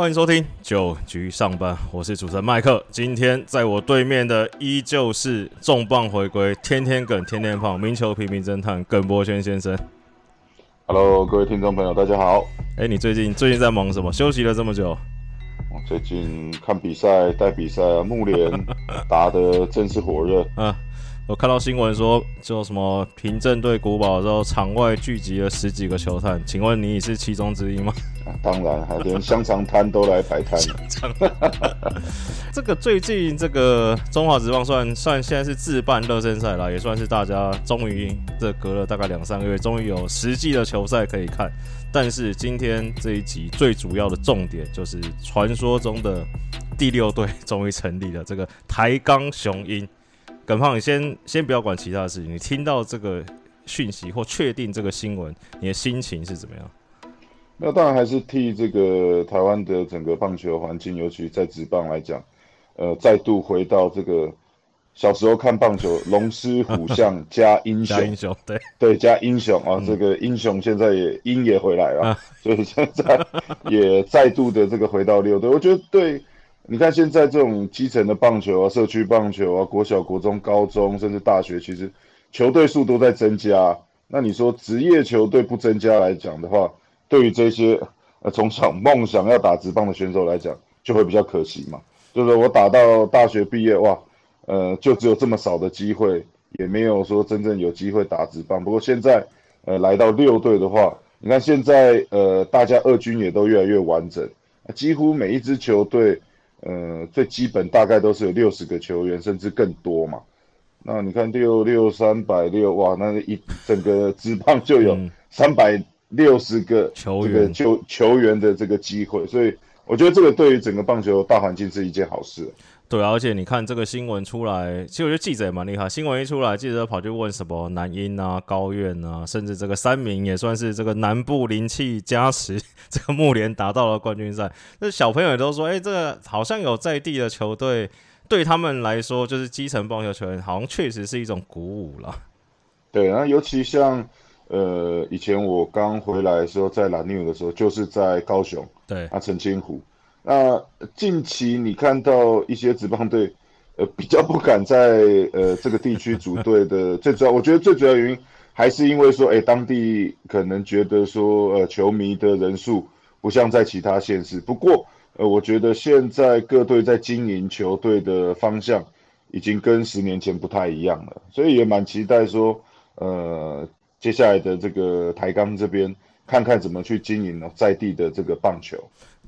欢迎收听九局上班，我是主持人麦克。今天在我对面的依旧是重磅回归，天天梗，天天胖，名球平民侦探耿博轩先生。Hello，各位听众朋友，大家好。哎，你最近最近在忙什么？休息了这么久，我最近看比赛、带比赛啊，木联打的真是火热。啊，我看到新闻说，就什么平镇对古堡之后，场外聚集了十几个球探，请问你是其中之一吗？啊、当然，还连香肠摊都来摆摊。这个最近这个中华职棒算算现在是自办热身赛啦，也算是大家终于这隔了大概两三个月，终于有实际的球赛可以看。但是今天这一集最主要的重点就是传说中的第六队终于成立了，这个台钢雄鹰。耿胖，你先先不要管其他的事情，你听到这个讯息或确定这个新闻，你的心情是怎么样？那当然还是替这个台湾的整个棒球环境，尤其在职棒来讲，呃，再度回到这个小时候看棒球，龙狮虎象 加英雄加，英雄，对，对，加英雄啊，嗯这个英雄现在也英也回来了，啊所以现在也再度的这个回到六队。我觉得对，你看现在这种基层的棒球啊、社区棒球啊、国小、国中、高中，甚至大学，其实球队数都在增加。那你说职业球队不增加来讲的话，对于这些呃从小梦想要打职棒的选手来讲，就会比较可惜嘛。就是我打到大学毕业，哇，呃，就只有这么少的机会，也没有说真正有机会打职棒。不过现在，呃，来到六队的话，你看现在，呃，大家二军也都越来越完整，几乎每一支球队，呃，最基本大概都是有六十个球员，甚至更多嘛。那你看六六三百六，哇，那一整个职棒就有嗯三百六十个球球球员的这个机会，所以我觉得这个对于整个棒球大环境是一件好事。对啊，而且你看这个新闻出来，其实我觉得记者也蛮厉害。新闻一出来，记者跑去问什么南英啊、高院啊，甚至这个三名也算是这个南部灵气加持，这个木联达到了冠军赛。那小朋友也都说，哎、这个好像有在地的球队，对他们来说，就是基层棒球球员，好像确实是一种鼓舞了。对，然后尤其像呃以前我刚回来的时候，在蓝牛的时候，就是在高雄对，啊澄清湖。那近期你看到一些职棒队，呃比较不敢在呃这个地区组队的，最主要我觉得最主要原因还是因为说，哎，当地可能觉得说，呃球迷的人数不像在其他县市。不过，呃我觉得现在各队在经营球队的方向已经跟十年前不太一样了，所以也蛮期待说，呃接下来的这个台钢这边看看怎么去经营呢在地的这个棒球。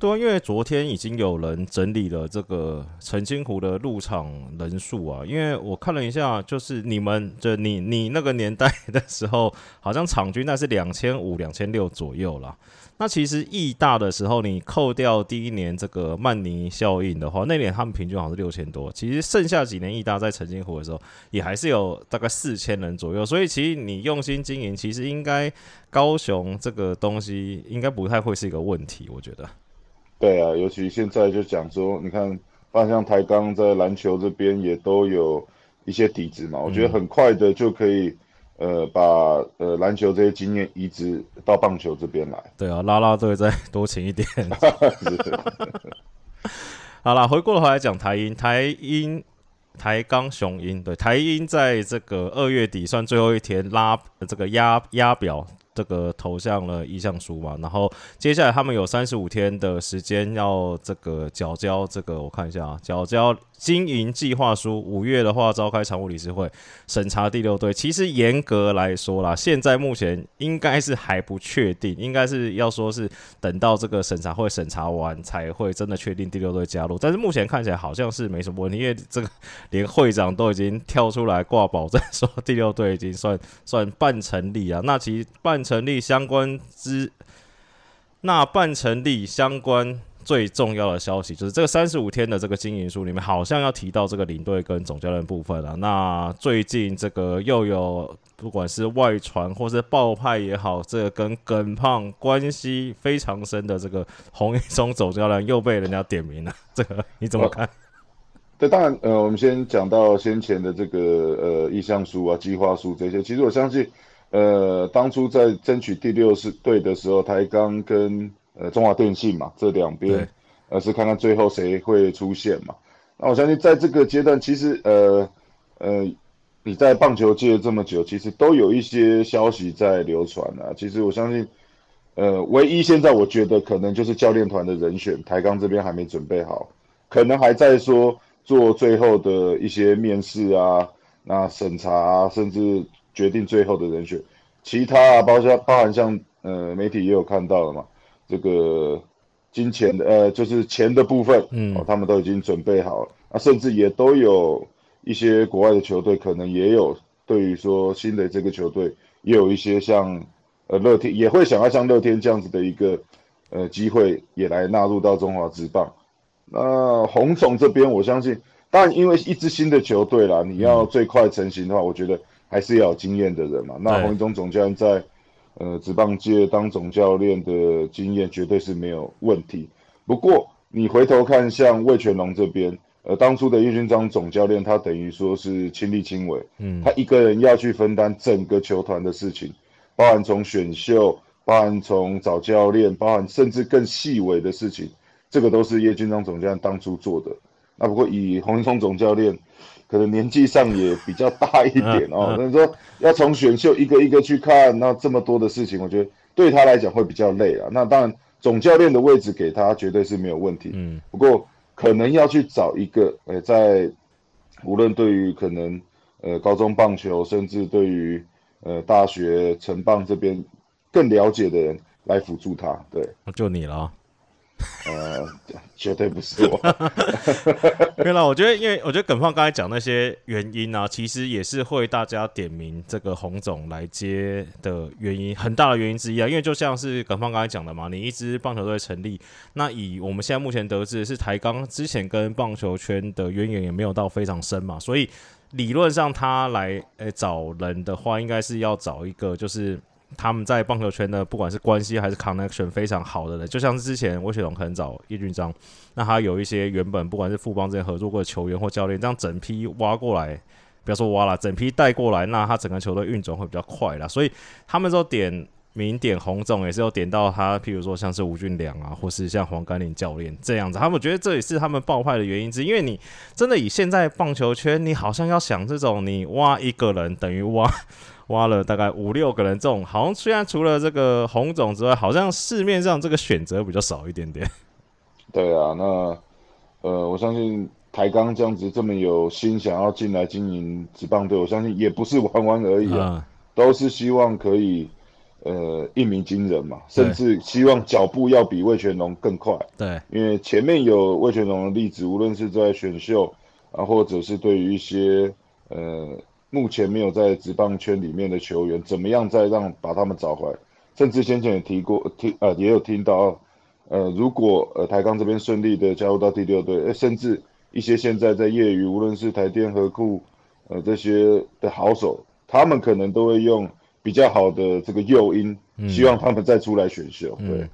对，因为昨天已经有人整理了这个澄清湖的入场人数啊，因为我看了一下，就是你们就你你那个年代的时候，好像场均那是两千五、两千六左右啦。那其实义大的时候，你扣掉第一年这个曼尼效应的话，那年他们平均好像是六千多。其实剩下几年义大在澄清湖的时候，也还是有大概四千人左右。所以其实你用心经营，其实应该高雄这个东西应该不太会是一个问题，我觉得。对啊，尤其现在就讲说，你看，像台钢在篮球这边也都有一些底子嘛，我觉得很快的就可以，呃，把呃篮球这些经验移植到棒球这边来。对啊，拉拉队再多请一点。好啦，回过头来讲台英，台英台钢雄鹰，对台鹰在这个二月底算最后一天拉这个压压表。这个投向了意向书嘛，然后接下来他们有三十五天的时间要这个缴交这个，我看一下啊，缴交经营计划书。五月的话召开常务理事会审查第六队。其实严格来说啦，现在目前应该是还不确定，应该是要说是等到这个审查会审查完才会真的确定第六队加入。但是目前看起来好像是没什么问题，因为这个连会长都已经跳出来挂保证说第六队已经算算半成立啊。那其实半成立相关之那半成立相关最重要的消息就是这个三十五天的这个经营书里面好像要提到这个领队跟总教练部分啊。那最近这个又有不管是外传或是爆派也好，这个跟耿胖关系非常深的这个洪一中总教练又被人家点名了，这个你怎么看？对，当然，呃，我们先讲到先前的这个呃意向书啊、计划书这些，其实我相信，呃，当初在争取第六是队的时候，台钢跟呃中华电信嘛这两边，而是看看最后谁会出现嘛。那我相信在这个阶段，其实呃呃，你在棒球界这么久，其实都有一些消息在流传啊。其实我相信，呃，唯一现在我觉得可能就是教练团的人选，台钢这边还没准备好，可能还在说做最后的一些面试啊，那审查啊，甚至决定最后的人选。其他啊，包括包含像呃媒体也有看到了嘛，这个。金钱的呃，就是钱的部分，嗯，哦，他们都已经准备好了，啊，甚至也都有一些国外的球队，可能也有对于说新的这个球队，也有一些像呃乐天也会想要像乐天这样子的一个呃机会，也来纳入到中华职棒。那洪总这边，我相信，当然因为一支新的球队啦，你要最快成型的话，我觉得还是要有经验的人嘛。那洪总总教练在。呃，职棒界当总教练的经验绝对是没有问题。不过你回头看，像魏全龙这边，呃，当初的叶军章总教练，他等于说是亲力亲为，嗯，他一个人要去分担整个球团的事情，包含从选秀，包含从找教练，包含甚至更细微的事情，这个都是叶军章总教练当初做的。那不过以洪一聪总教练。可能年纪上也比较大一点哦，所以说要从选秀一个一个去看，那这么多的事情，我觉得对他来讲会比较累啊。那当然，总教练的位置给他绝对是没有问题。嗯，不过可能要去找一个，呃，在无论对于可能呃高中棒球，甚至对于呃大学城棒这边更了解的人来辅助他。对，就你了。呃，绝对不是我。对了，我觉得，因为我觉得耿放刚才讲那些原因呢，其实也是会大家点名这个洪总来接的原因，很大的原因之一啊。因为就像是耿放刚才讲的嘛，你一支棒球队成立，那以我们现在目前得知是台钢之前跟棒球圈的渊源也没有到非常深嘛，所以理论上他来诶找人的话，应该是要找一个就是。他们在棒球圈的不管是关系还是 connection 非常好的人，就像是之前魏雪龙可能找叶俊章，那他有一些原本不管是富邦之前合作过的球员或教练，这样整批挖过来，不要说挖了，整批带过来，那他整个球队运转会比较快啦。所以他们说点名点洪总也是有点到他，譬如说像是吴俊良啊，或是像黄甘霖教练这样子，他们觉得这也是他们爆派的原因之，因为你真的以现在棒球圈，你好像要想这种你挖一个人等于挖。挖了大概五六个人，这种好像虽然除了这个红种之外，好像市面上这个选择比较少一点点。对啊，那呃，我相信台钢这样子这么有心想要进来经营职棒队，我相信也不是玩玩而已啊，都是希望可以呃一鸣惊人嘛，甚至希望脚步要比魏全龙更快。对，因为前面有魏全龙的例子，无论是在选秀啊，或者是对于一些呃。目前没有在职棒圈里面的球员，怎么样再让把他们找回来？甚至先前也提过，听呃也有听到，呃如果呃台钢这边顺利的加入到第六队，甚至一些现在在业余，无论是台电和库呃这些的好手，他们可能都会用比较好的这个诱因，希望他们再出来选秀。对，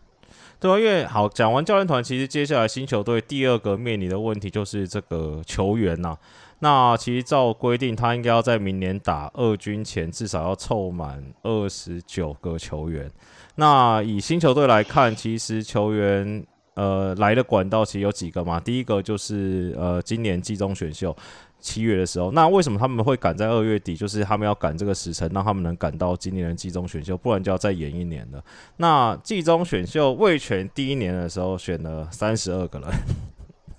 对啊，因为好讲完教练团，其实接下来新球队第二个面临的问题就是这个球员呐。那其实照规定，他应该要在明年打二军前至少要凑满二十九个球员。那以新球队来看，其实球员呃来的管道其实有几个嘛？第一个就是呃今年季中选秀七月的时候，那为什么他们会赶在二月底？就是他们要赶这个时辰，让他们能赶到今年的季中选秀，不然就要再延一年了。那季中选秀魏权第一年的时候选了三十二个人。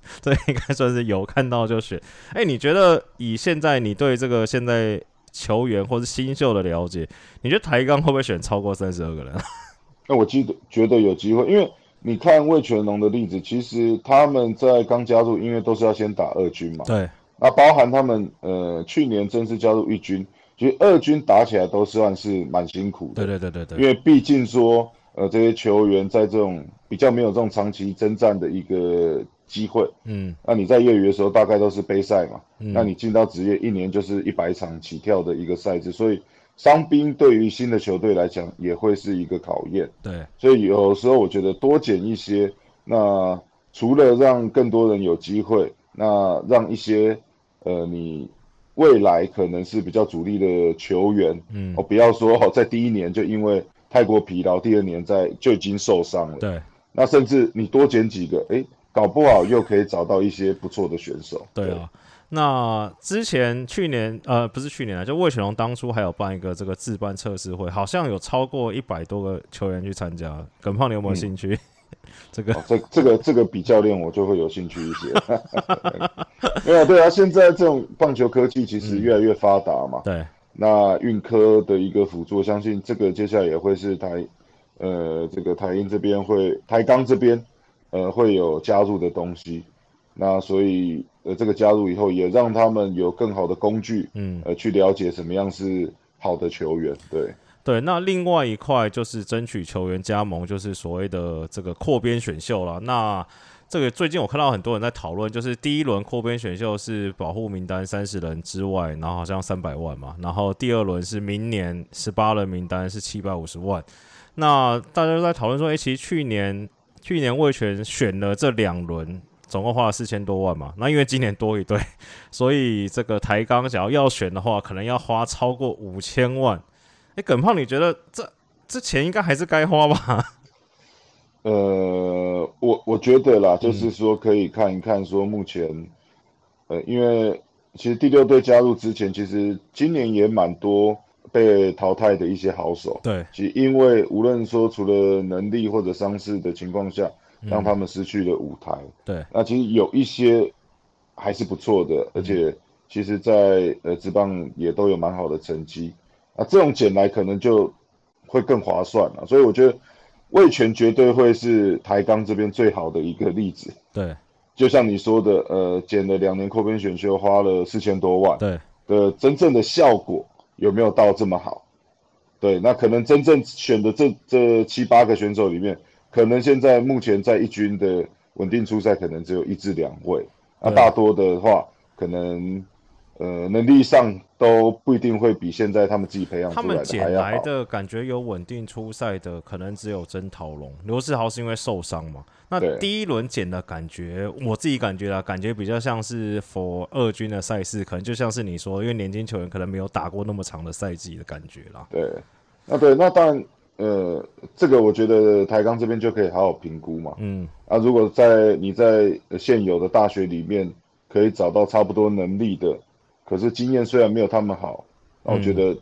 这应该算是有看到就选。哎，你觉得以现在你对这个现在球员或是新秀的了解，你觉得台钢会不会选超过三十二个人？那我记得觉得有机会，因为你看魏全龙的例子，其实他们在刚加入，因为都是要先打二军嘛。对。那包含他们呃去年正式加入一军，其实二军打起来都算是蛮辛苦的。对对对对对。因为毕竟说呃这些球员在这种比较没有这种长期征战的一个。机会，嗯，那你在业余的时候大概都是杯赛嘛，那你进到职业一年就是一百场起跳的一个赛制，所以伤兵对于新的球队来讲也会是一个考验。对，所以有时候我觉得多减一些，那除了让更多人有机会，那让一些呃你未来可能是比较主力的球员，嗯，哦不要说哦在第一年就因为太过疲劳，第二年在就已经受伤了。对，那甚至你多减几个，哎。搞不好又可以找到一些不错的选手。对啊，那之前去年呃不是去年啊，就魏雪龙当初还有办一个这个自办测试会，好像有超过一百多个球员去参加。耿胖，你有没有兴趣？这个这这个这个比教练我就会有兴趣一些。没有对啊，现在这种棒球科技其实越来越发达嘛。对。那运科的一个辅助，相信这个接下来也会是台呃这个台英这边会台钢这边呃会有加入的东西。那所以呃这个加入以后，也让他们有更好的工具，嗯呃去了解什么样是好的球员。对。对，那另外一块就是争取球员加盟，就是所谓的这个扩编选秀了。那这个最近我看到很多人在讨论，就是第一轮扩编选秀是保护名单三十人之外，然后好像三百万嘛，然后第二轮是明年十八人名单是七百五十万。那大家都在讨论说，哎，其实去年去年魏权选了这两轮，总共花了四千多万嘛。那因为今年多一对，所以这个台钢想要要选的话，可能要花超过五千万。哎，耿胖，你觉得这这钱应该还是该花吧？呃，我我觉得啦，就是说可以看一看，说目前，呃，因为其实第六队加入之前，其实今年也蛮多被淘汰的一些好手。对，其实因为无论说除了能力或者伤势的情况下，让他们失去了舞台。对，那其实有一些还是不错的，而且其实，在呃职棒也都有蛮好的成绩。那，这种捡来可能就会更划算了，所以我觉得。魏权绝对会是台钢这边最好的一个例子。对，就像你说的，呃，捡了两年扩编选秀，花了四千多万。对的，真正的效果有没有到这么好？对，那可能真正选的这这七八个选手里面，可能现在目前在一军的稳定出赛，可能只有一至两位。那大多的话，可能。呃，能力上都不一定会比现在他们自己培养出来的他们捡来的感觉有稳定出赛的，可能只有曾桃龙、刘世豪是因为受伤嘛？那第一轮捡的感觉，我自己感觉啊，感觉比较像是 for 二军的赛事，可能就像是你说，因为年轻球员可能没有打过那么长的赛季的感觉啦。对，那对，那当然，呃，这个我觉得台钢这边就可以好好评估嘛。嗯，啊，如果在你在现有的大学里面可以找到差不多能力的。可是经验虽然没有他们好，那我觉得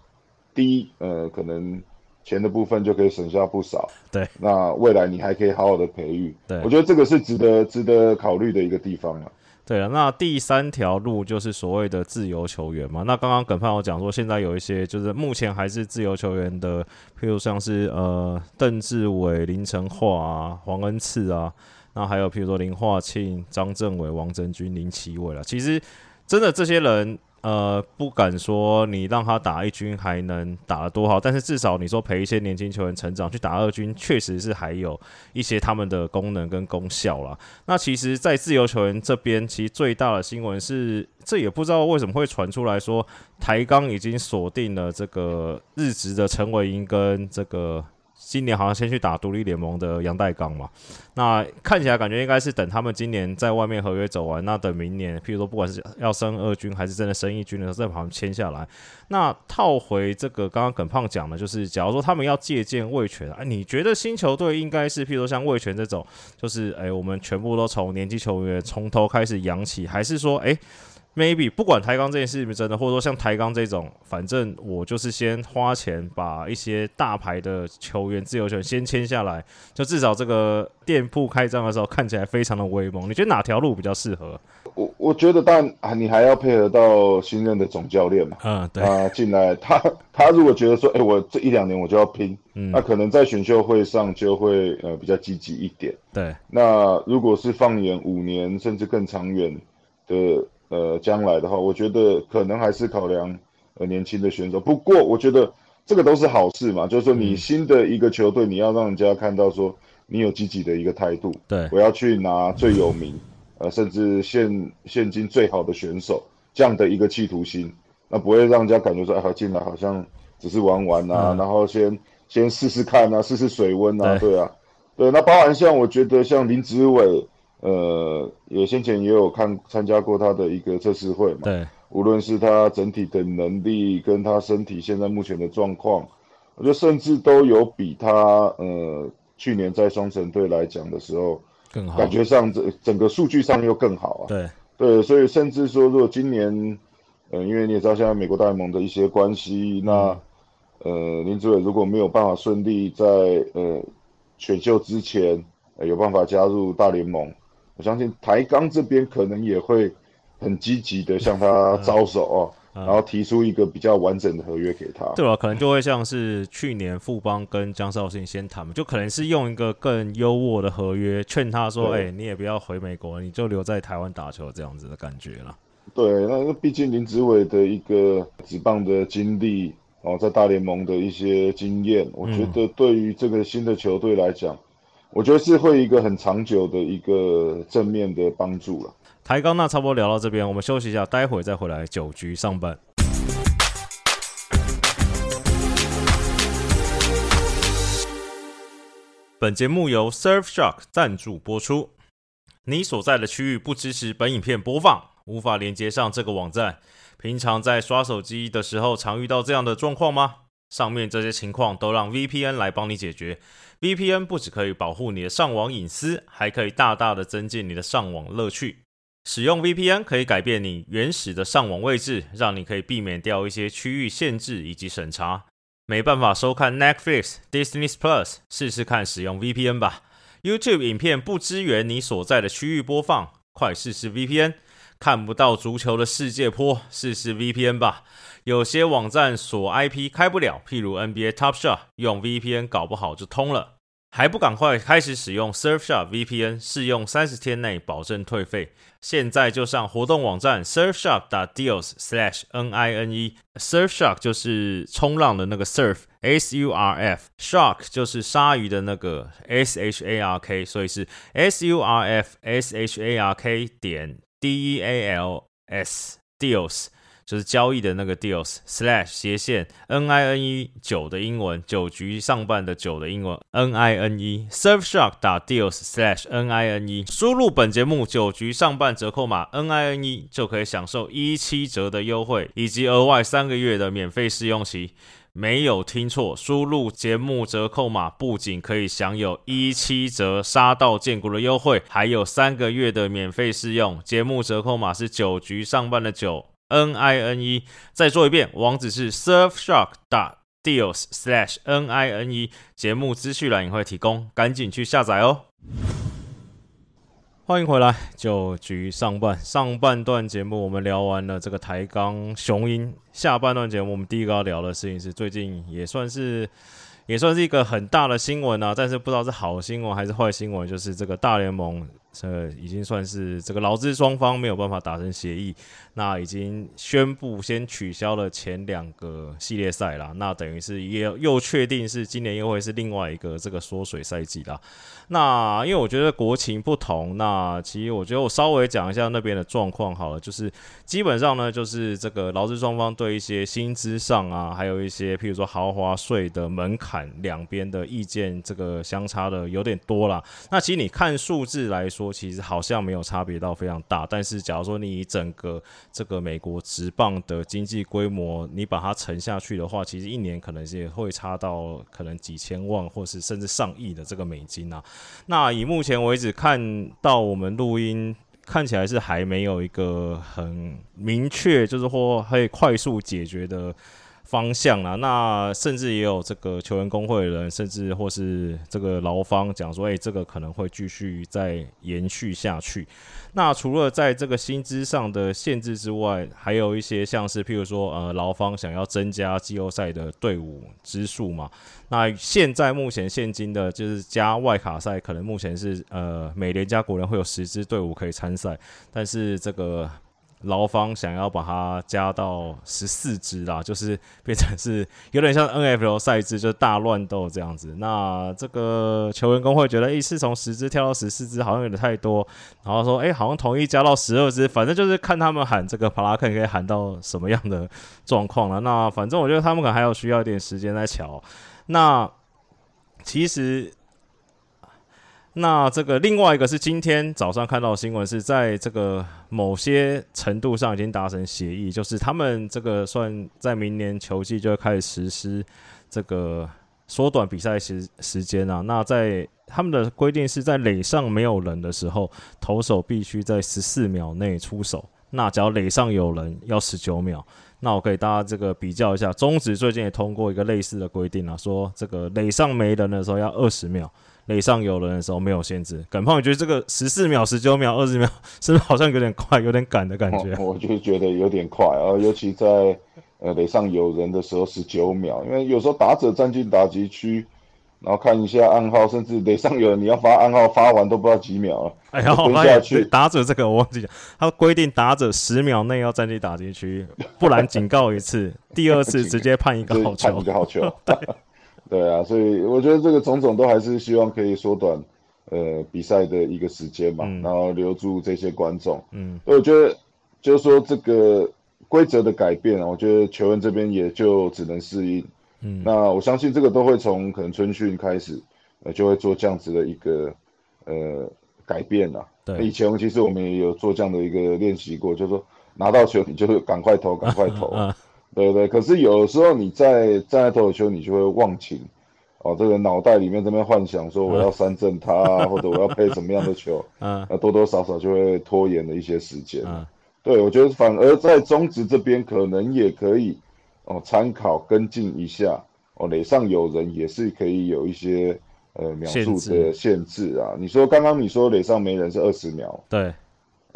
第一，呃，可能钱的部分就可以省下不少。对，那未来你还可以好好的培育。对，我觉得这个是值得值得考虑的一个地方啊。对了，那第三条路就是所谓的自由球员嘛。那刚刚耿胖有讲说，现在有一些就是目前还是自由球员的，譬如像是呃邓志伟、林成化啊、黄恩赐啊，那还有譬如说林化庆、张政伟、王真军、林奇伟了。其实真的这些人。呃，不敢说你让他打一军还能打得多好，但是至少你说陪一些年轻球员成长去打二军，确实是还有一些他们的功能跟功效啦。那其实，在自由球员这边，其实最大的新闻是，这也不知道为什么会传出来说，台钢已经锁定了这个日职的陈伟英跟这个。今年好像先去打独立联盟的杨代刚嘛，那看起来感觉应该是等他们今年在外面合约走完，那等明年，譬如说不管是要升二军还是真的升一军的时候，再把他们签下来。那套回这个刚刚耿胖讲的，就是假如说他们要借鉴魏权，哎，你觉得新球队应该是譬如说像魏权这种，就是哎，我们全部都从年轻球员从头开始养起，还是说哎？maybe 不管抬杠这件事是不是真的，或者说像抬杠这种，反正我就是先花钱把一些大牌的球员自由权先签下来，就至少这个店铺开张的时候看起来非常的威猛。你觉得哪条路比较适合？我我觉得，但啊，你还要配合到新任的总教练嘛。嗯，对啊，进来他他如果觉得说，哎，我这一两年我就要拼，那可能在选秀会上就会呃比较积极一点。对，那如果是放眼五年甚至更长远的。呃，将来的话，我觉得可能还是考量呃年轻的选手。不过，我觉得这个都是好事嘛，就是说你新的一个球队，你要让人家看到说你有积极的一个态度。对，我要去拿最有名，呃，甚至现现今最好的选手这样的一个企图心，那不会让人家感觉说，哎，进来好像只是玩玩啊，然后先先试试看啊，试试水温啊，对啊，对。那包含像我觉得像林子伟。呃，也先前也有看参加过他的一个测试会嘛。对，无论是他整体的能力跟他身体现在目前的状况，我觉得甚至都有比他呃去年在双城队来讲的时候更好，感觉上整整个数据上又更好啊。对对，所以甚至说，如果今年，呃，因为你也知道现在美国大联盟的一些关系，那呃林志伟如果没有办法顺利在呃选秀之前呃有办法加入大联盟，我相信台钢这边可能也会很积极的向他招手哦。然后提出一个比较完整的合约给他，对吧？可能就会像是去年富邦跟江少信先谈，就可能是用一个更优渥的合约劝他说：“哎，你也不要回美国，你就留在台湾打球，这样子的感觉了。”对，那毕竟林子伟的一个职棒的经历哦，在大联盟的一些经验，我觉得对于这个新的球队来讲，我觉得是会一个很长久的一个正面的帮助了。抬杠那差不多聊到这边，我们休息一下，待会再回来九局上班。本节目由 Surfshark 赞助播出。你所在的区域不支持本影片播放，无法连接上这个网站。平常在刷手机的时候，常遇到这样的状况吗？上面这些情况都让 VPN 来帮你解决。VPN 不只可以保护你的上网隐私，还可以大大的增进你的上网乐趣。使用 VPN 可以改变你原始的上网位置，让你可以避免掉一些区域限制以及审查。没办法收看 Netflix、Disney Plus，试试看使用 VPN 吧。YouTube 影片不支援你所在的区域播放，快试试 VPN。看不到足球的世界坡，试试 VPN 吧。有些网站锁 IP 开不了，譬如 NBA Top Shot，用 VPN 搞不好就通了。还不赶快开始使用 Surfshark VPN，试用三十天内保证退费。现在就上活动网站 surfshark. deals slash n i n e。Surfshark 就是冲浪的那个 surf，S U R F；shark 就是鲨鱼的那个 S H A R K，所以是 S U R F S H A R K 点 D E A L S Deals。就是交易的那个 deals slash 斜线 n i n e 九的英文九局上半的九的英文 n i n e surfshark 打 deals slash n i n e 输入本节目九局上半折扣码 n i n e 就可以享受一七折的优惠以及额外三个月的免费试用期。没有听错，输入节目折扣码不仅可以享有一七折杀到建国的优惠，还有三个月的免费试用。节目折扣码是九局上半的九。N I N E，再做一遍，网址是 Surfshark. deals/slash N I N E 节目资讯栏也会提供，赶紧去下载哦。欢迎回来，就局上半上半段节目我们聊完了这个台钢雄鹰，下半段节目我们第一个要聊的事情是最近也算是也算是一个很大的新闻啊，但是不知道是好新闻还是坏新闻，就是这个大联盟。这已经算是这个劳资双方没有办法达成协议，那已经宣布先取消了前两个系列赛了，那等于是也又确定是今年又会是另外一个这个缩水赛季啦。那因为我觉得国情不同，那其实我觉得我稍微讲一下那边的状况好了，就是基本上呢，就是这个劳资双方对一些薪资上啊，还有一些譬如说豪华税的门槛，两边的意见这个相差的有点多了。那其实你看数字来说，其实好像没有差别到非常大，但是假如说你以整个这个美国职棒的经济规模，你把它沉下去的话，其实一年可能也会差到可能几千万，或是甚至上亿的这个美金啊。那以目前为止看到我们录音看起来是还没有一个很明确，就是或可以快速解决的。方向啊，那甚至也有这个球员工会的人，甚至或是这个劳方讲说，哎，这个可能会继续再延续下去。那除了在这个薪资上的限制之外，还有一些像是譬如说，呃，劳方想要增加季后赛的队伍支数嘛。那现在目前现金的就是加外卡赛，可能目前是呃，美联加国人会有十支队伍可以参赛，但是这个。劳方想要把它加到十四支啦，就是变成是有点像 N F L 赛制，就是大乱斗这样子。那这个球员工会觉得，诶，是从十支跳到十四支，好像有点太多。然后说，诶，好像同意加到十二支，反正就是看他们喊这个帕拉克可以喊到什么样的状况了。那反正我觉得他们可能还有需要一点时间在瞧。那其实。那这个另外一个是今天早上看到的新闻，是在这个某些程度上已经达成协议，就是他们这个算在明年球季就会开始实施这个缩短比赛时时间啊。那在他们的规定是在垒上没有人的时候，投手必须在十四秒内出手。那只要垒上有人，要十九秒。那我给大家这个比较一下，中职最近也通过一个类似的规定啊，说这个垒上没人的时候要二十秒，垒上有人的时候没有限制。耿胖，你觉得这个十四秒、十九秒、二十秒，是不是好像有点快、有点赶的感觉？我就觉得有点快啊，尤其在呃垒上有人的时候十九秒，因为有时候打者站进打击区。然后看一下暗号，甚至得上有人你要发暗号，发完都不知道几秒了。哎呀，蹲下去打者这个我忘记讲，他规定打者十秒内要站进打击区，不然警告一次，第二次 直接判一个好球。判一个好球。对对啊，所以我觉得这个种种都还是希望可以缩短呃比赛的一个时间嘛，然后留住这些观众。嗯，我觉得就是说这个规则的改变啊，我觉得球员这边也就只能适应。嗯，那我相信这个都会从可能春训开始，呃，就会做这样子的一个呃改变啊。对，以前其实我们也有做这样的一个练习过，就是说拿到球你就赶快投，赶快投，对对。可是有的时候你在站在投球，你就会忘情，哦，这个脑袋里面这边幻想说我要三振他，或者我要配什么样的球，嗯，那多多少少就会拖延了一些时间。嗯，对我觉得反而在中职这边可能也可以。哦，参考跟进一下哦，垒上有人也是可以有一些呃描述的限制啊。你说刚刚你说垒上没人是二十秒，对，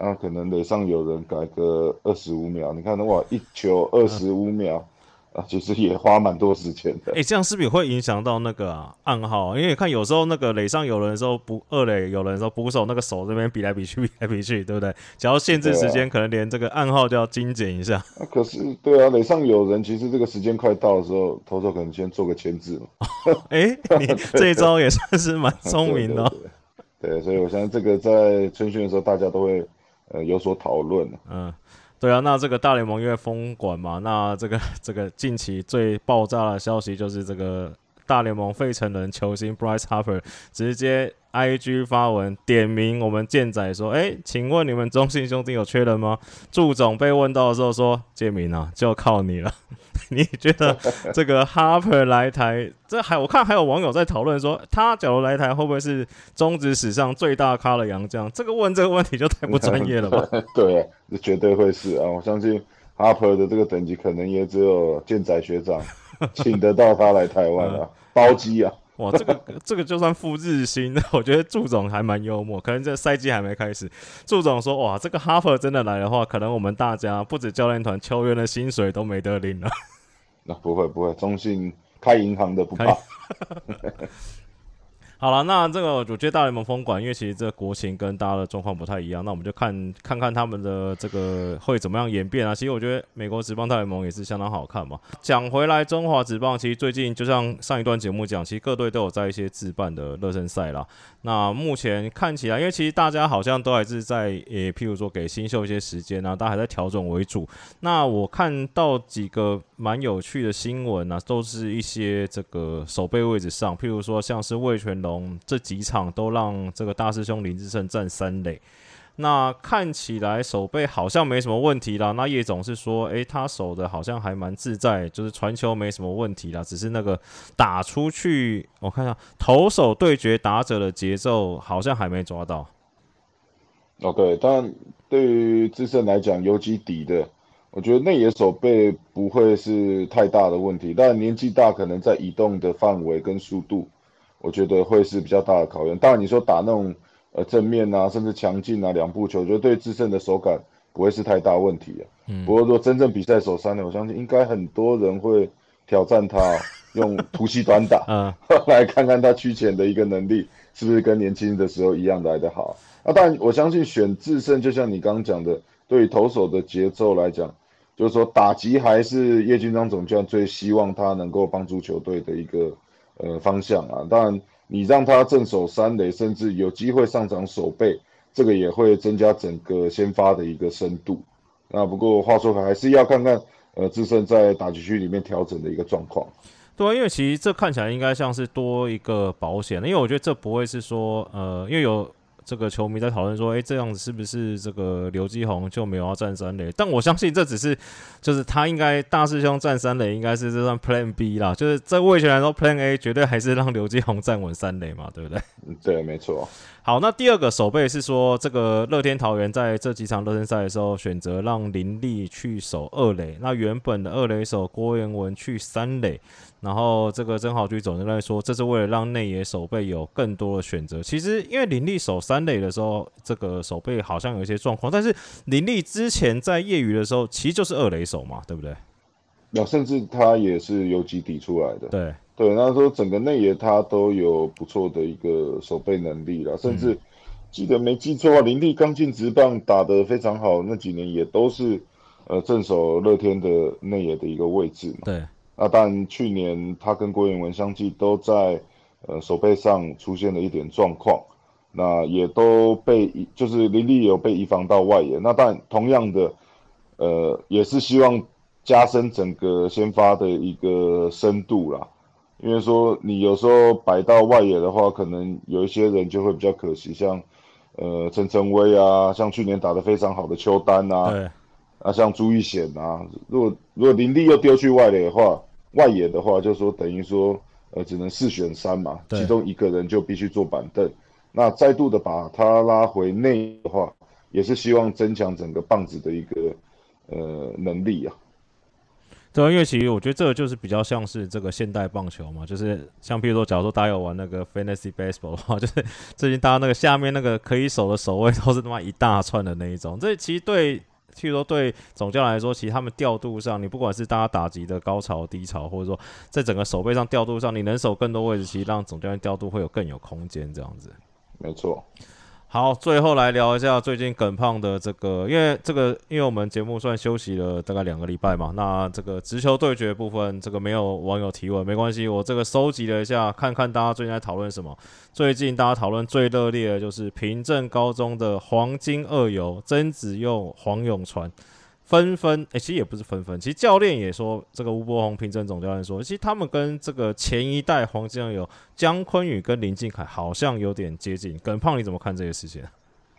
那可能垒上有人改个二十五秒。你看的话，一球二十五秒。啊，其实也花蛮多时间的。哎，这样是不是会影响到那个暗号？因为看有时候那个垒上有人的时候，不二垒有人的时候，捕手那个手这边比来比去，比来比去，对不对？只要限制时间，可能连这个暗号都要精简一下。那可是对啊，垒上有人，其实这个时间快到的时候，投手可能先做个签字嘛。哎，你 这一招也算是蛮聪明的。对，所以我相信这个在春训的时候，大家都会呃有所讨论嗯。对啊，那这个大联盟因为封馆嘛，那这个这个近期最爆炸的消息就是这个大联盟费城人球星 Bryce Harper 直接 IG 发文点名我们健仔说，哎，请问你们中信兄弟有缺人吗？祝总被问到的时候说，建明啊，就靠你了。你觉得这个 Harper 来台，这还我看还有网友在讨论说，他假如来台会不会是中职史上最大咖的洋将？这个问这个问题就太不专业了吧？对，这绝对会是啊！我相信 Harper 的这个等级，可能也只有健仔学长 请得到他来台湾啊，包机啊！哇，这个这个就算付日薪，我觉得祝总还蛮幽默。可能这赛季还没开始，祝总说：“哇，这个 Harper 真的来的话，可能我们大家不止教练团球员的薪水都没得领了。”那不会不会，中信开银行的不怕。好了，那这个主角大联盟封管，因为其实这国情跟大家的状况不太一样，那我们就看看看他们的这个会怎么样演变啊。其实我觉得美国职棒大联盟也是相当好看嘛。讲回来，中华职棒其实最近就像上一段节目讲，其实各队都有在一些自办的热身赛啦。那目前看起来，因为其实大家好像都还是在，诶，譬如说给新秀一些时间啊，大家还在调整为主。那我看到几个蛮有趣的新闻啊，都是一些这个守备位置上，譬如说像是魏全龙。这几场都让这个大师兄林志胜占三垒，那看起来守备好像没什么问题啦。那叶总是说，诶，他守的好像还蛮自在，就是传球没什么问题啦，只是那个打出去，我看一下投手对决打者的节奏好像还没抓到。OK，，但对于自身来讲，游击底的，我觉得内野守备不会是太大的问题，但年纪大，可能在移动的范围跟速度。我觉得会是比较大的考验。当然，你说打那种呃正面啊，甚至强劲啊两步球，我觉得对制胜的手感不会是太大问题啊。嗯。不过说真正比赛手三呢，我相信应该很多人会挑战他用突袭短打，嗯，来看看他区前的一个能力是不是跟年轻的时候一样来得好。那当然，我相信选智胜，就像你刚刚讲的，对于投手的节奏来讲，就是说打击还是叶军章总教练最希望他能够帮助球队的一个。呃，方向啊，当然你让他正手三垒，甚至有机会上涨守备，这个也会增加整个先发的一个深度。那不过话说回来，还是要看看呃自身在打击区里面调整的一个状况。对，因为其实这看起来应该像是多一个保险，因为我觉得这不会是说呃，因为有这个球迷在讨论说，哎，这样子是不是这个刘继宏就没有要站三垒？但我相信这只是，就是他应该大师兄站三垒，应该是这算 Plan B 啦。就是在魏权来说，Plan A 绝对还是让刘继宏站稳三垒嘛，对不对？对，没错。好，那第二个守备是说，这个乐天桃园在这几场热身赛的时候，选择让林立去守二垒，那原本的二垒手郭彦文去三垒，然后这个曾豪居总在说，这是为了让内野守备有更多的选择。其实因为林立守三垒的时候，这个守备好像有一些状况，但是林立之前在业余的时候，其实就是二垒手嘛，对不对？那甚至他也是游击底出来的，对。对，那说整个内野他都有不错的一个守备能力了，甚至记得没记错啊，林立刚进职棒打得非常好，那几年也都是呃镇守乐天的内野的一个位置嘛。对，那但去年他跟郭彦文相继都在呃守备上出现了一点状况，那也都被就是林立有被移防到外野，那但同样的呃也是希望加深整个先发的一个深度啦。因为说你有时候摆到外野的话，可能有一些人就会比较可惜，像呃陈晨威啊，像去年打得非常好的邱丹啊，啊像朱玉显啊，如果如果林立又丢去外野的话，外野的话就说等于说呃只能四选三嘛，其中一个人就必须坐板凳，那再度的把他拉回内的话，也是希望增强整个棒子的一个呃能力啊。对，因为其实我觉得这个就是比较像是这个现代棒球嘛，就是像比如说，假如说大家有玩那个 Fantasy Baseball 的话，就是最近大家那个下面那个可以守的守卫都是他妈一大串的那一种。这其实对，譬如说对总教来说，其实他们调度上，你不管是大家打击的高潮低潮，或者说在整个守备上调度上，你能守更多位置，其实让总教练调度会有更有空间这样子。没错。好，最后来聊一下最近耿胖的这个，因为这个，因为我们节目算休息了大概两个礼拜嘛，那这个直球对决部分，这个没有网友提问，没关系，我这个收集了一下，看看大家最近在讨论什么。最近大家讨论最热烈的就是平镇高中的黄金二游曾子佑、黄永传。纷纷诶，其实也不是纷纷，其实教练也说，这个吴伯宏、平正总教练说，其实他们跟这个前一代黄金有姜昆宇跟林敬凯好像有点接近。耿胖你怎么看这个事情？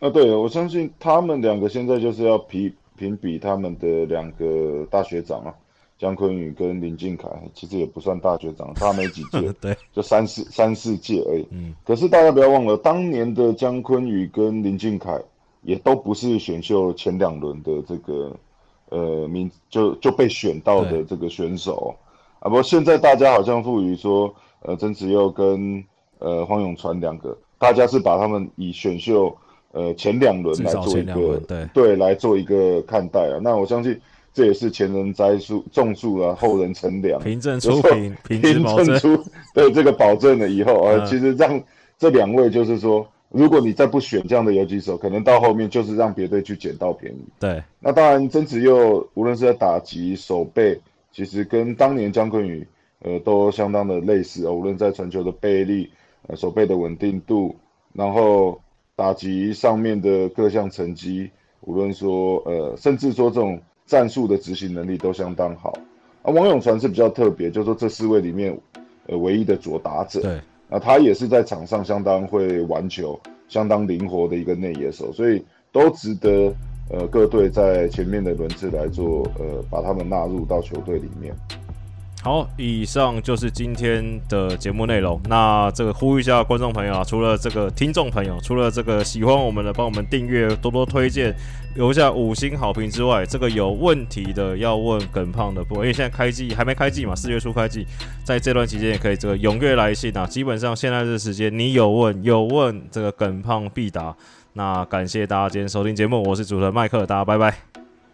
啊，对，我相信他们两个现在就是要评评比他们的两个大学长啊，姜昆宇跟林敬凯，其实也不算大学长，差没几届，对，就三四三四届而已。嗯，可是大家不要忘了，当年的姜昆宇跟林敬凯也都不是选秀前两轮的这个。呃，名就就被选到的这个选手啊，不过现在大家好像赋予说，呃，曾子佑跟呃黄永传两个，大家是把他们以选秀呃前两轮来做一个对对来做一个看待啊。那我相信这也是前人栽树种树啊，后人乘凉，凭证出凭凭证出对这个保证了以后啊，其实让这两位就是说。如果你再不选这样的游击手，可能到后面就是让别队去捡到便宜。对，那当然曾子佑无论是在打击、守备，其实跟当年姜昆宇，呃，都相当的类似哦。无论在传球的背力、呃，守备的稳定度，然后打击上面的各项成绩，无论说呃，甚至说这种战术的执行能力都相当好。啊，王永传是比较特别，就是说这四位里面，呃，唯一的左打者。对。那他也是在场上相当会玩球、相当灵活的一个内野手，所以都值得呃各队在前面的轮次来做呃把他们纳入到球队里面。好，以上就是今天的节目内容。那这个呼吁一下观众朋友啊，除了这个听众朋友，除了这个喜欢我们的，帮我们订阅、多多推荐、留下五星好评之外，这个有问题的要问耿胖的不？因为现在开季还没开季嘛，四月初开季，在这段期间也可以这个踊跃来信啊。基本上现在这时间，你有问有问，这个耿胖必答。那感谢大家今天收听节目，我是主持人麦克，大家拜拜，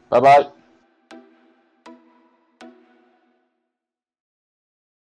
拜拜。